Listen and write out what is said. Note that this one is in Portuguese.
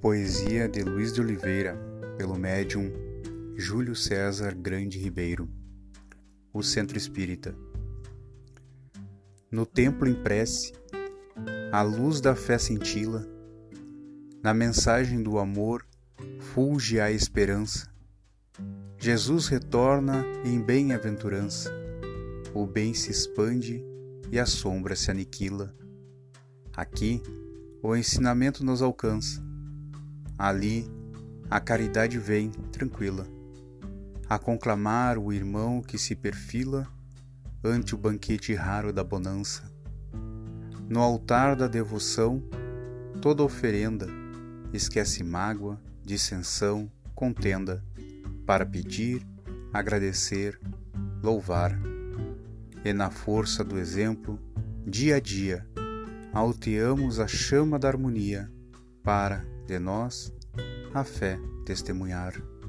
Poesia de Luiz de Oliveira, pelo médium Júlio César Grande Ribeiro. O Centro Espírita. No templo em prece, a luz da fé cintila, na mensagem do amor fulge a esperança. Jesus retorna em bem-aventurança, o bem se expande e a sombra se aniquila. Aqui, o ensinamento nos alcança Ali, a caridade vem tranquila, a conclamar o irmão que se perfila ante o banquete raro da bonança. No altar da devoção, toda oferenda esquece mágoa, dissensão, contenda, para pedir, agradecer, louvar. E na força do exemplo, dia a dia, alteamos a chama da harmonia para de nós a fé testemunhar.